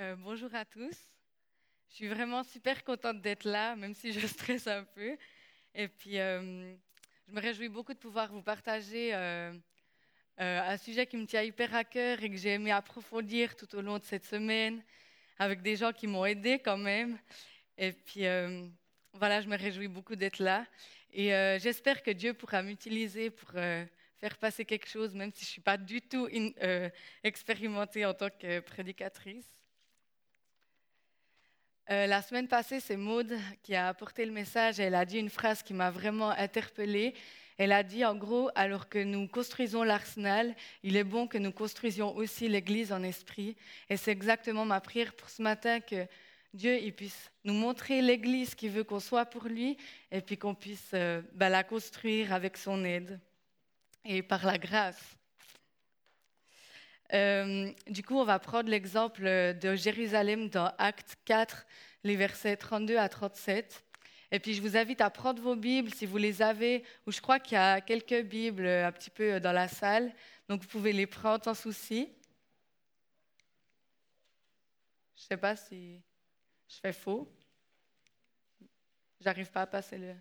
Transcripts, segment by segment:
Euh, bonjour à tous. Je suis vraiment super contente d'être là, même si je stresse un peu. Et puis, euh, je me réjouis beaucoup de pouvoir vous partager euh, un sujet qui me tient hyper à cœur et que j'ai aimé approfondir tout au long de cette semaine avec des gens qui m'ont aidé quand même. Et puis, voilà, je me réjouis beaucoup d'être là. Et j'espère que Dieu pourra m'utiliser pour faire passer quelque chose, même si je ne suis pas du tout expérimentée en tant que prédicatrice. Euh, la semaine passée, c'est Maud qui a apporté le message et elle a dit une phrase qui m'a vraiment interpellée. Elle a dit en gros, alors que nous construisons l'arsenal, il est bon que nous construisions aussi l'Église en esprit. Et c'est exactement ma prière pour ce matin que Dieu il puisse nous montrer l'Église qui veut qu'on soit pour lui et puis qu'on puisse euh, bah, la construire avec son aide et par la grâce. Euh, du coup, on va prendre l'exemple de Jérusalem dans Acte 4, les versets 32 à 37. Et puis, je vous invite à prendre vos Bibles si vous les avez, ou je crois qu'il y a quelques Bibles un petit peu dans la salle, donc vous pouvez les prendre sans souci. Je ne sais pas si je fais faux. J'arrive pas à passer le.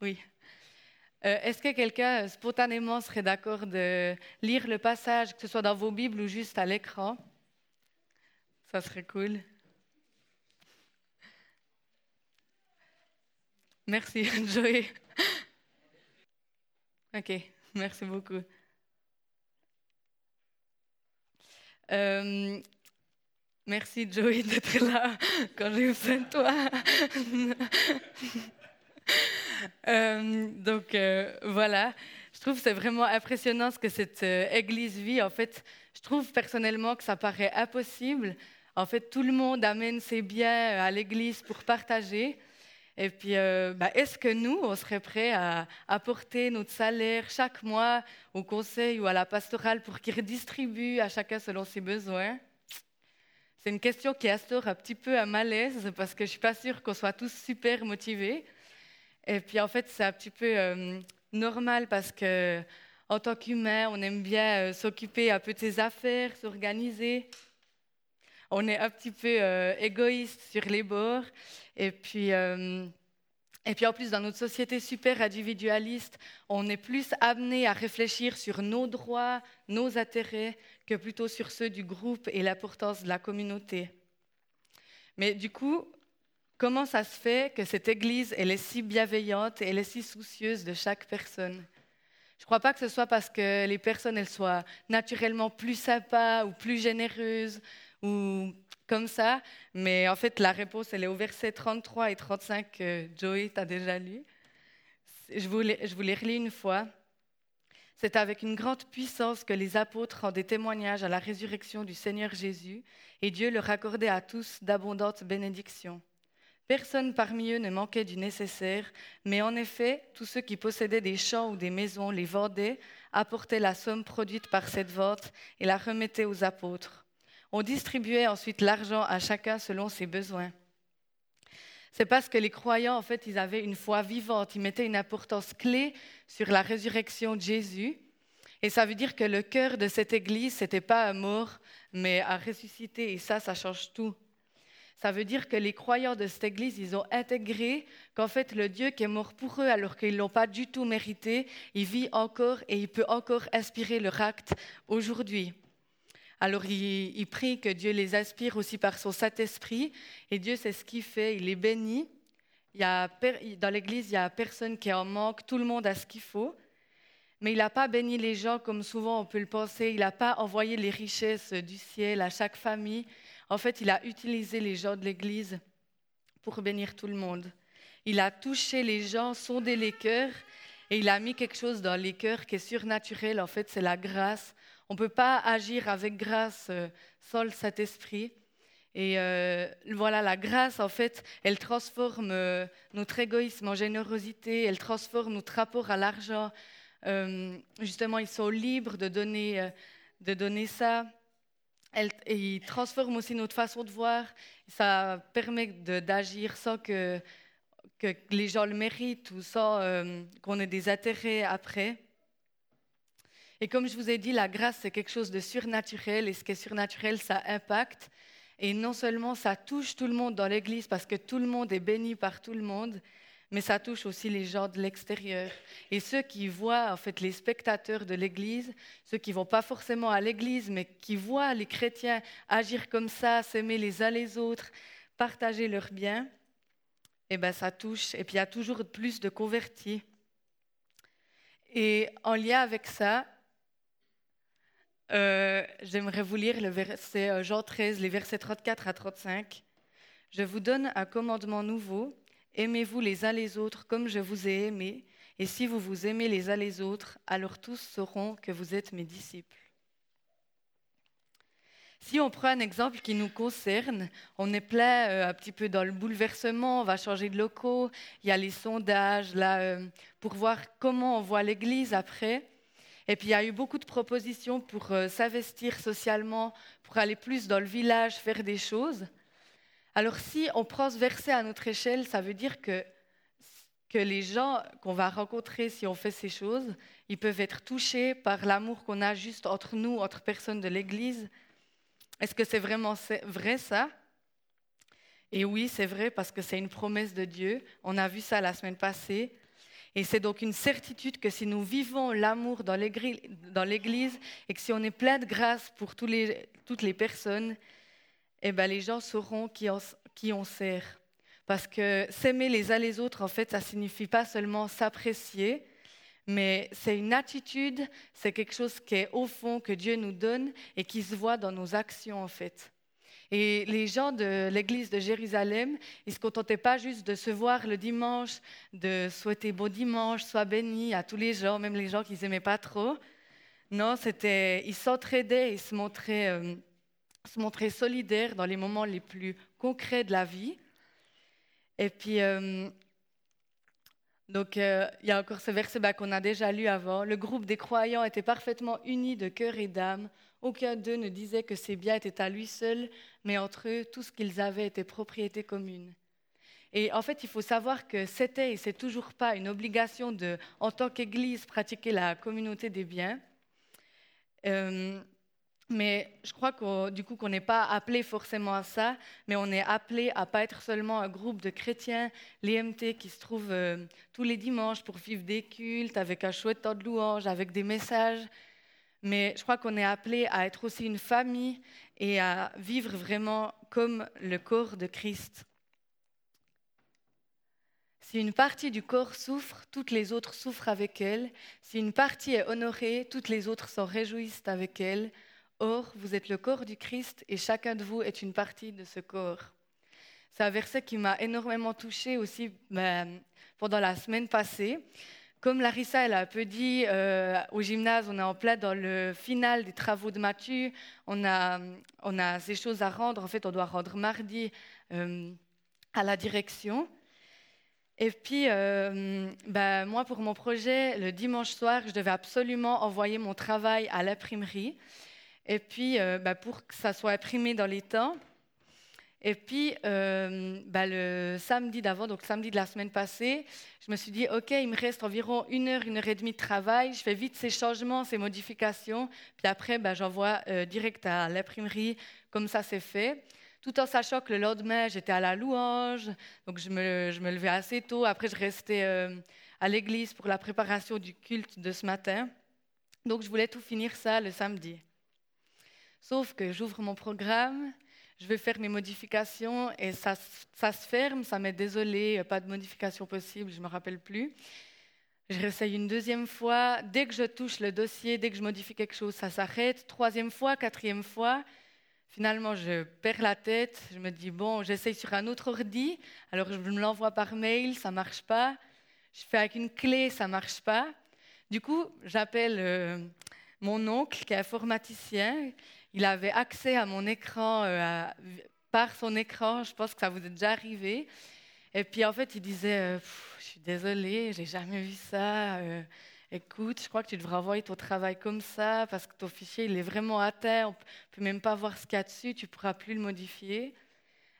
Oui. Euh, est-ce que quelqu'un euh, spontanément serait d'accord de lire le passage, que ce soit dans vos Bibles ou juste à l'écran? Ça serait cool. Merci, Joey. Ok, merci beaucoup. Euh, merci, Joey, d'être là quand j'ai besoin de toi. Euh, donc euh, voilà, je trouve c'est vraiment impressionnant ce que cette euh, église vit. En fait, je trouve personnellement que ça paraît impossible. En fait, tout le monde amène ses biens à l'église pour partager. Et puis, bah, est-ce que nous, on serait prêts à apporter notre salaire chaque mois au conseil ou à la pastorale pour qu'ils redistribuent à chacun selon ses besoins? C'est une question qui instaure un petit peu un malaise parce que je ne suis pas sûre qu'on soit tous super motivés. Et puis en fait, c'est un petit peu euh, normal parce que en tant qu'humain, on aime bien euh, s'occuper un peu de ses affaires, s'organiser. On est un petit peu euh, égoïste sur les bords. Et puis, et puis en plus, dans notre société super individualiste, on est plus amené à réfléchir sur nos droits, nos intérêts, que plutôt sur ceux du groupe et l'importance de la communauté. Mais du coup, Comment ça se fait que cette Église, elle est si bienveillante et elle est si soucieuse de chaque personne? Je ne crois pas que ce soit parce que les personnes, elles soient naturellement plus sympas ou plus généreuses ou comme ça, mais en fait, la réponse, elle est au verset 33 et 35 que Joey t'a déjà lu. Je vous, je vous les relis une fois. C'est avec une grande puissance que les apôtres rendaient témoignage à la résurrection du Seigneur Jésus, et Dieu leur accordait à tous d'abondantes bénédictions. Personne parmi eux ne manquait du nécessaire, mais en effet, tous ceux qui possédaient des champs ou des maisons les vendaient, apportaient la somme produite par cette vente et la remettaient aux apôtres. On distribuait ensuite l'argent à chacun selon ses besoins. C'est parce que les croyants, en fait, ils avaient une foi vivante, ils mettaient une importance clé sur la résurrection de Jésus. Et ça veut dire que le cœur de cette église, n'était pas un mort, mais à ressusciter. Et ça, ça change tout. Ça veut dire que les croyants de cette église, ils ont intégré qu'en fait, le Dieu qui est mort pour eux alors qu'ils ne l'ont pas du tout mérité, il vit encore et il peut encore inspirer leur acte aujourd'hui. Alors, ils, prient que Dieu les inspire aussi par son Saint-Esprit. Et Dieu, c'est ce qu'il fait. Il est béni. Il y a, dans l'Église, il n'y a personne qui en manque. Tout le monde a ce qu'il faut. Mais il n'a pas béni les gens comme souvent on peut le penser. Il n'a pas envoyé les richesses du ciel à chaque famille. En fait, il a utilisé les gens de l'Église pour bénir tout le monde. Il a touché les gens, sondé les cœurs, et il a mis quelque chose dans les cœurs qui est surnaturel. En fait, c'est la grâce. On ne peut pas agir avec grâce euh, sans le Saint-Esprit. Et euh, voilà, la grâce, en fait, elle transforme euh, notre égoïsme en générosité, elle transforme notre rapport à l'argent. justement, ils sont libres de donner, de donner ça elle, il transforme aussi notre façon de voir. Ça permet d'agir sans que, les gens le méritent ou sans euh, qu'on ait des intérêts après. Et comme je vous ai dit, la grâce, c'est quelque chose de surnaturel, et ce qui est surnaturel, ça impacte. Et non seulement ça touche tout le monde dans l'Église, parce que tout le monde est béni par tout le monde, mais ça touche aussi les gens de l'extérieur. Et ceux qui voient, en fait, les spectateurs de l'Église, ceux qui vont pas forcément à l'Église, mais qui voient les chrétiens agir comme ça, s'aimer les uns les autres, partager leurs biens, eh ben ça touche. Et puis il y a toujours plus de convertis. Et en lien avec ça, euh, j'aimerais vous lire le euh, Jean 13, les versets 34 à 35. Je vous donne un commandement nouveau Aimez-vous les uns les autres comme je vous ai aimé, et si vous vous aimez les uns les autres, alors tous sauront que vous êtes mes disciples. Si on prend un exemple qui nous concerne, on est plein euh, un petit peu dans le bouleversement, on va changer de locaux, il y a les sondages là euh, pour voir comment on voit l'Église après. Et puis il y a eu beaucoup de propositions pour euh, s'investir socialement, pour aller plus dans le village, faire des choses. Alors si on prend ce verset à notre échelle, ça veut dire que, que les gens qu'on va rencontrer si on fait ces choses, ils peuvent être touchés par l'amour qu'on a juste entre nous, entre personnes de l'Église. Est-ce que c'est vraiment vrai ça? Et oui, c'est vrai parce que c'est une promesse de Dieu. On a vu ça la semaine passée. Et c'est donc une certitude que si nous vivons l'amour dans l'Église et que si on est plein de grâce pour toutes les personnes, eh ben, les gens sauront qui on, sert. Parce que s'aimer les uns les autres, en fait, ça signifie pas seulement s'apprécier, mais c'est une attitude, c'est quelque chose qui est au fond, que Dieu nous donne et qui se voit dans nos actions, en fait. Et les gens de l'église de Jérusalem, ils ne se contentaient pas juste de se voir le dimanche, de souhaiter bon dimanche, soit béni à tous les gens, même les gens qu'ils n'aimaient pas trop. Non, c'était, ils s'entraidaient, ils se montraient euh, se montrer solidaire dans les moments les plus concrets de la vie. Et puis, euh, donc, euh, il y a encore ce verset bah, qu'on a déjà lu avant. Le groupe des croyants était parfaitement uni de cœur et d'âme. Aucun d'eux ne disait que ses biens étaient à lui seul, mais entre eux, tout ce qu'ils avaient était propriété commune. Et en fait, il faut savoir que c'était et c'est toujours pas une obligation de, en tant qu'Église, pratiquer la communauté des biens. Euh, mais je crois que du coup qu'on n'est pas appelé forcément à ça, mais on est appelé à pas être seulement un groupe de chrétiens, l'EMT qui se trouve euh, tous les dimanches pour vivre des cultes avec un chouette temps de louange, avec des messages. Mais je crois qu'on est appelé à être aussi une famille et à vivre vraiment comme le corps de Christ. Si une partie du corps souffre, toutes les autres souffrent avec elle. Si une partie est honorée, toutes les autres s'en réjouissent avec elle. Or, vous êtes le corps du Christ et chacun de vous est une partie de ce corps. C'est un verset qui m'a énormément touchée aussi ben, pendant la semaine passée. Comme Larissa elle a un peu dit, euh, au gymnase, on est en plein dans le final des travaux de Mathieu. On a, on a ces choses à rendre. En fait, on doit rendre mardi euh, à la direction. Et puis, euh, ben, moi, pour mon projet, le dimanche soir, je devais absolument envoyer mon travail à l'imprimerie. Et puis, euh, bah, pour que ça soit imprimé dans les temps. Et puis, euh, bah, le samedi d'avant, donc samedi de la semaine passée, je me suis dit, OK, il me reste environ une heure, une heure et demie de travail. Je fais vite ces changements, ces modifications. Puis après, bah, j'envoie euh, direct à l'imprimerie. Comme ça, c'est fait. Tout en sachant que le lendemain, j'étais à la louange. Donc, je me, je me levais assez tôt. Après, je restais à l'église pour la préparation du culte de ce matin. Donc, je voulais tout finir ça le samedi. Sauf que j'ouvre mon programme, je vais faire mes modifications et ça, ça se ferme, ça m'est désolé, pas de modification possible, je ne me rappelle plus. Je réessaye une deuxième fois. Dès que je touche le dossier, dès que je modifie quelque chose, ça s'arrête. Troisième fois, quatrième fois. Finalement, je perds la tête. Je me dis, bon, j'essaye sur un autre ordi. Alors, je me l'envoie par mail, ça ne marche pas. Je fais avec une clé, ça ne marche pas. Du coup, j'appelle euh, mon oncle, qui est informaticien, il avait accès à mon écran euh, par son écran. Je pense que ça vous est déjà arrivé. Et puis en fait, il disait euh, Je suis désolé, j'ai jamais vu ça. Euh, écoute, je crois que tu devrais envoyer ton travail comme ça parce que ton fichier il est vraiment à terre. On peut même pas voir ce qu'il y a dessus. Tu pourras plus le modifier.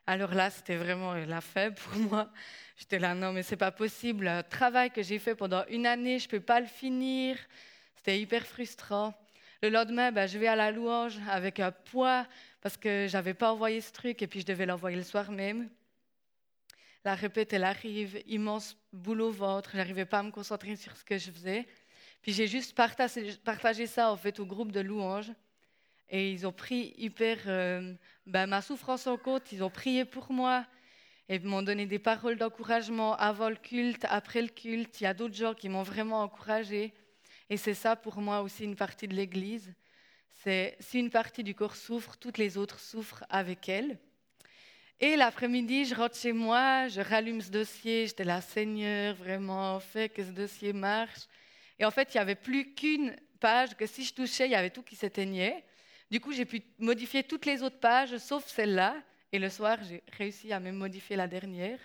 Alors là, c'était vraiment la faible pour moi. J'étais là, non, mais c'est pas possible. Le travail que j'ai fait pendant une année, je peux pas le finir. C'était hyper frustrant. Le lendemain, ben, je vais à la louange avec un poids parce que j'avais pas envoyé ce truc et puis je devais l'envoyer le soir même. La répète, elle arrive, immense boulot au ventre, j'arrivais pas à me concentrer sur ce que je faisais. Puis j'ai juste partagé, ça en fait au groupe de louanges et ils ont pris hyper euh, ben, ma souffrance en compte, ils ont prié pour moi et m'ont donné des paroles d'encouragement avant le culte, après le culte. Il y a d'autres gens qui m'ont vraiment encouragé. Et c'est ça pour moi aussi une partie de l'Église. C'est si une partie du corps souffre, toutes les autres souffrent avec elle. Et l'après-midi, je rentre chez moi, je rallume ce dossier, j'étais là, Seigneur, vraiment, fais que ce dossier marche. Et en fait, il n'y avait plus qu'une page, que si je touchais, il y avait tout qui s'éteignait. Du coup, j'ai pu modifier toutes les autres pages, sauf celle-là. Et le soir, j'ai réussi à même modifier la dernière.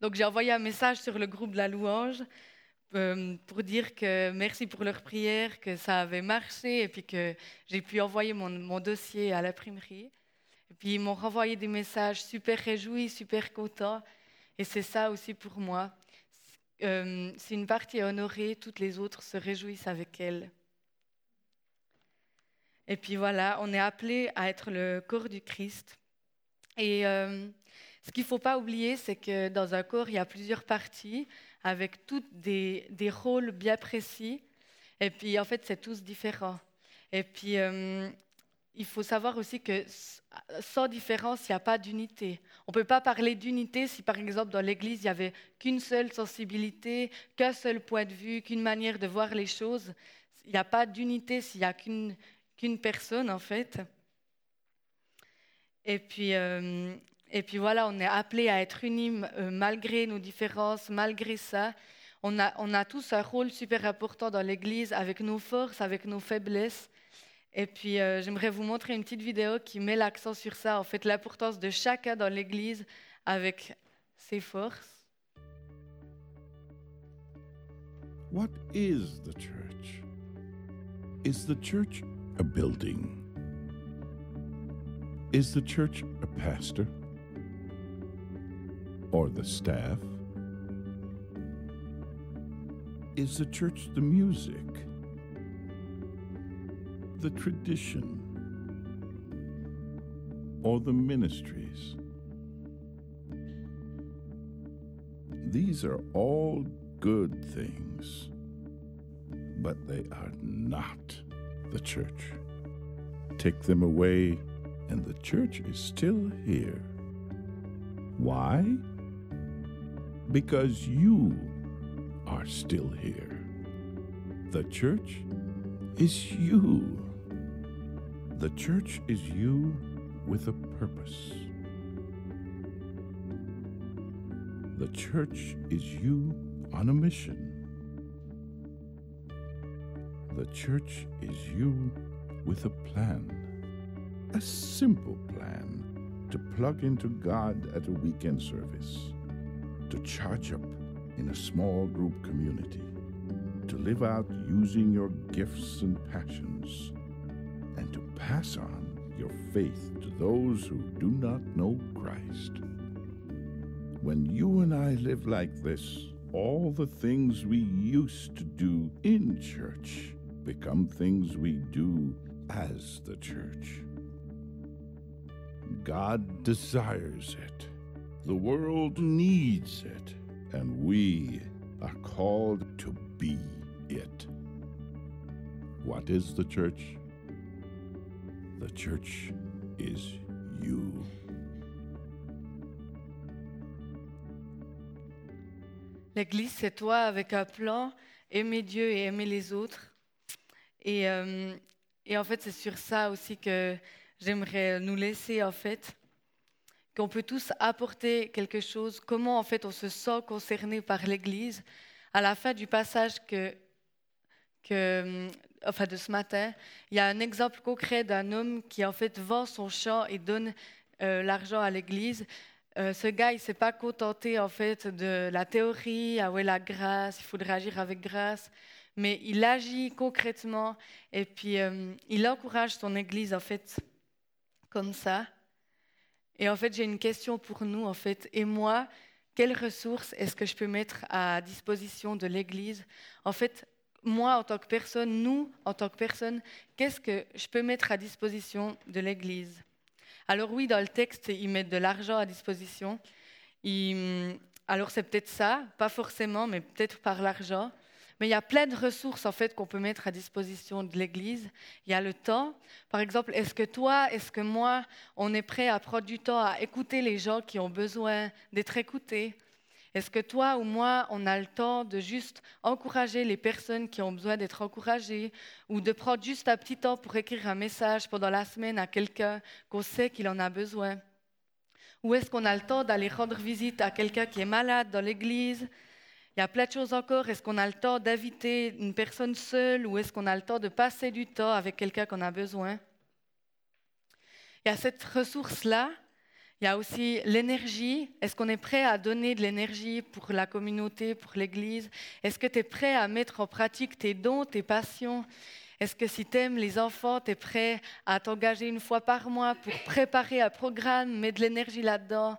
Donc, j'ai envoyé un message sur le groupe de la louange euh, pour dire que merci pour leur prière, que ça avait marché et puis que j'ai pu envoyer mon, dossier à l'imprimerie. Et puis ils m'ont renvoyé des messages super réjouis, super contents. Et c'est ça aussi pour moi. Euh, si une partie est honorée, toutes les autres se réjouissent avec elle. Et puis voilà, on est appelé à être le corps du Christ. Et euh, ce qu'il ne faut pas oublier, c'est que dans un corps, il y a plusieurs parties avec tous des, rôles bien précis. Et puis, en fait, c'est tous différents. Et puis, euh, il faut savoir aussi que sans différence, il n'y a pas d'unité. On ne peut pas parler d'unité si, par exemple, dans l'Église, il n'y avait qu'une seule sensibilité, qu'un seul point de vue, qu'une manière de voir les choses. Il n'y a pas d'unité s'il n'y a qu'une qu'une personne, en fait. Et puis, euh, et puis voilà, on est appelé à être unis euh, malgré nos différences, malgré ça. On a, on a tous un rôle super important dans l'Église avec nos forces, avec nos faiblesses. Et puis euh, j'aimerais vous montrer une petite vidéo qui met l'accent sur ça, en fait l'importance de chacun dans l'Église avec ses forces. What is the church? Is the church a building? Is the church a pastor? Or the staff? Is the church the music, the tradition, or the ministries? These are all good things, but they are not the church. Take them away, and the church is still here. Why? Because you are still here. The church is you. The church is you with a purpose. The church is you on a mission. The church is you with a plan, a simple plan to plug into God at a weekend service to charge up in a small group community, to live out using your gifts and passions, and to pass on your faith to those who do not know Christ. When you and I live like this, all the things we used to do in church become things we do as the church. God desires it. The world needs it, and we are called to be it. What is the church? The church is you. L'Église, c'est toi avec un plan, aimer Dieu et aimer les autres. Et, euh, et en fait, c'est sur ça aussi que j'aimerais nous laisser, en fait. Qu'on peut tous apporter quelque chose, comment en fait on se sent concerné par l'Église. À la fin du passage que, que, enfin de ce matin, il y a un exemple concret d'un homme qui en fait vend son champ et donne euh, l'argent à l'Église. Euh, ce gars, il s'est pas contenté en fait de la théorie, ah ouais la grâce, il faudrait agir avec grâce, mais il agit concrètement et puis euh, il encourage son Église en fait comme ça. Et en fait, j'ai une question pour nous, en fait. Et moi, quelles ressources est-ce que je peux mettre à disposition de l'Église? En fait, moi en tant que personne, nous en tant que personne, qu'est-ce que je peux mettre à disposition de l'Église? Alors oui, dans le texte, ils mettent de l'argent à disposition. alors c'est peut-être ça, pas forcément, mais peut-être par l'argent. Mais il y a plein de ressources en fait qu'on peut mettre à disposition de l'Église. Il y a le temps. Par exemple, est-ce que toi, est-ce que moi, on est prêt à prendre du temps à écouter les gens qui ont besoin d'être écoutés? Est-ce que toi ou moi, on a le temps de juste encourager les personnes qui ont besoin d'être encouragées ou de prendre juste un petit temps pour écrire un message pendant la semaine à quelqu'un qu'on sait qu'il en a besoin? Ou est-ce qu'on a le temps d'aller rendre visite à quelqu'un qui est malade dans l'Église? Il y a plein de choses encore. Est-ce qu'on a le temps d'inviter une personne seule ou est-ce qu'on a le temps de passer du temps avec quelqu'un qu'on a besoin? Il y a cette ressource-là. Il y a aussi l'énergie. Est-ce qu'on est prêt à donner de l'énergie pour la communauté, pour l'Église? Est-ce que tu es prêt à mettre en pratique tes dons, tes passions? Est-ce que si tu aimes les enfants, tu es prêt à t'engager une fois par mois pour préparer un programme, mettre de l'énergie là-dedans?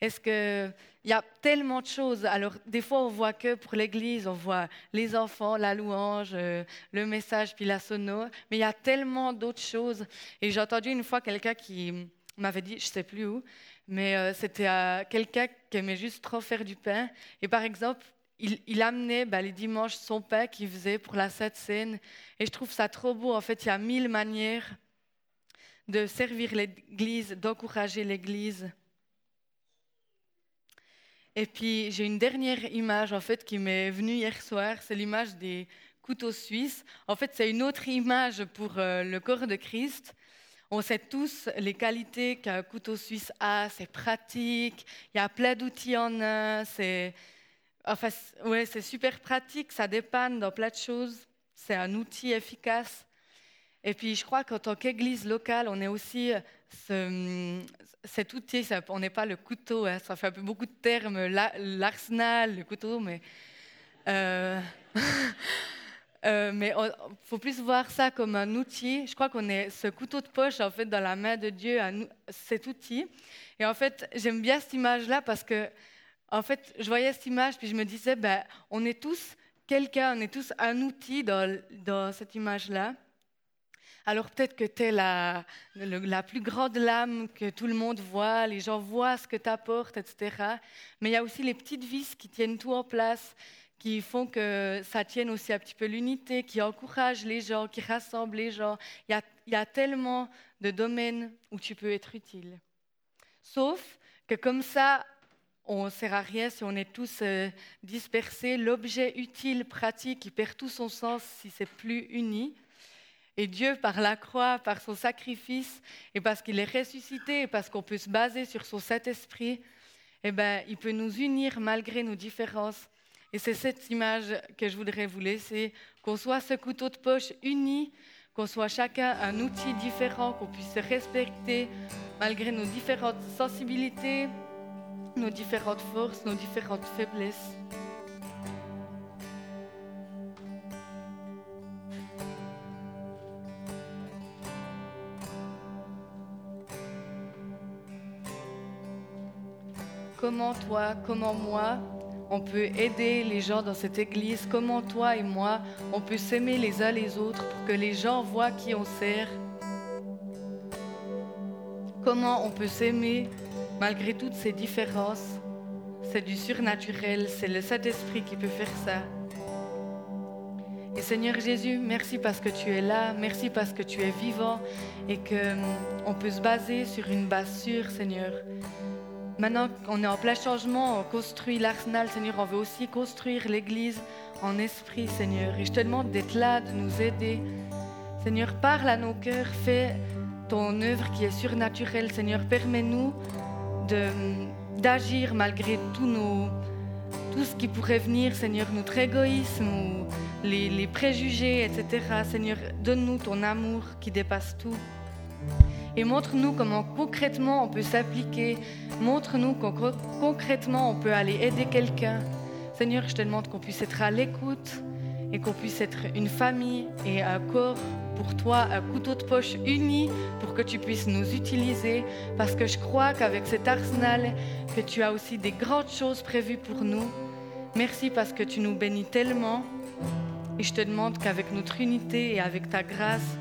Est-ce que il y a tellement de choses. Alors, des fois, on voit que pour l'Église, on voit les enfants, la louange, euh, le message, puis la sono. Mais il y a tellement d'autres choses. Et j'ai entendu une fois quelqu'un qui m'avait dit, je sais plus où, mais euh, c'était quelqu'un qui aimait juste trop faire du pain. Et par exemple, il, amenait bah, les dimanches son pain qu'il faisait pour la Sainte Seine. Et je trouve ça trop beau. En fait, il y a mille manières de servir l'Église, d'encourager l'Église. Et puis j'ai une dernière image en fait qui m'est venue hier soir, c'est l'image des couteaux suisses. En fait, c'est une autre image pour euh, le corps de Christ. On sait tous les qualités qu'un couteau suisse a, c'est pratique, il y a plein d'outils en un, c'est enfin, ouais, super pratique, ça dépanne dans plein de choses, c'est un outil efficace. Et puis je crois qu'en tant qu'église locale, on est aussi ce, cet outil, on n'est pas le couteau, hein, ça fait un peu beaucoup de termes, l'arsenal, le couteau, mais euh, euh, il faut plus voir ça comme un outil. Je crois qu'on est ce couteau de poche en fait dans la main de Dieu, cet outil. Et en fait, j'aime bien cette image-là parce que en fait, je voyais cette image puis je me disais, ben, on est tous quelqu'un, on est tous un outil dans cette image-là. Alors peut-être que tu es la, la, plus grande lame que tout le monde voit, les gens voient ce que tu apportes, etc. Mais il y a aussi les petites vis qui tiennent tout en place, qui font que ça tienne aussi un petit peu l'unité, qui encouragent les gens, qui rassemblent les gens. Il y a, il y a tellement de domaines où tu peux être utile. Sauf que comme ça, on ne sert à rien si on est tous euh, dispersés. L'objet utile, pratique, il perd tout son sens si c'est plus uni. Et Dieu, par la croix, par son sacrifice, et parce qu'il est ressuscité, et parce qu'on peut se baser sur son Saint-Esprit, eh ben, il peut nous unir malgré nos différences. Et c'est cette image que je voudrais vous laisser, qu'on soit ce couteau de poche uni, qu'on soit chacun un outil différent, qu'on puisse se respecter malgré nos différentes sensibilités, nos différentes forces, nos différentes faiblesses. Comment toi, comment moi, on peut aider les gens dans cette église, comment toi et moi, on peut s'aimer les uns les autres pour que les gens voient qui on sert? Comment on peut s'aimer malgré toutes ces différences? C'est du surnaturel, c'est le Saint-Esprit qui peut faire ça. Et Seigneur Jésus, merci parce que tu es là, merci parce que tu es vivant et que hum, peut se baser sur une base sûre, Seigneur. Maintenant qu'on est en plein changement, on construit l'arsenal, Seigneur, on veut aussi construire l'Église en esprit, Seigneur. Et je te demande d'être là, de nous aider. Seigneur, parle à nos cœurs, fais ton œuvre qui est surnaturelle, Seigneur. Permets-nous d'agir malgré tout, ce qui pourrait venir, Seigneur, notre égoïsme les préjugés, etc. Seigneur, donne-nous ton amour qui dépasse tout et montre-nous comment concrètement on peut s'appliquer. Montre-nous comment concrètement on peut aller aider quelqu'un. Seigneur, je te demande qu'on puisse être à l'écoute et qu'on puisse être une famille et un corps pour toi, un couteau de poche uni pour que tu puisses nous utiliser. Parce que je crois qu'avec cet arsenal, que tu as aussi des grandes choses prévues pour nous. Merci parce que tu nous bénis tellement. Et je te demande qu'avec notre unité et avec ta grâce,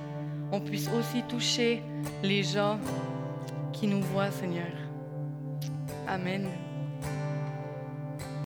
on puisse aussi toucher les gens qui nous voient, Seigneur. Amen.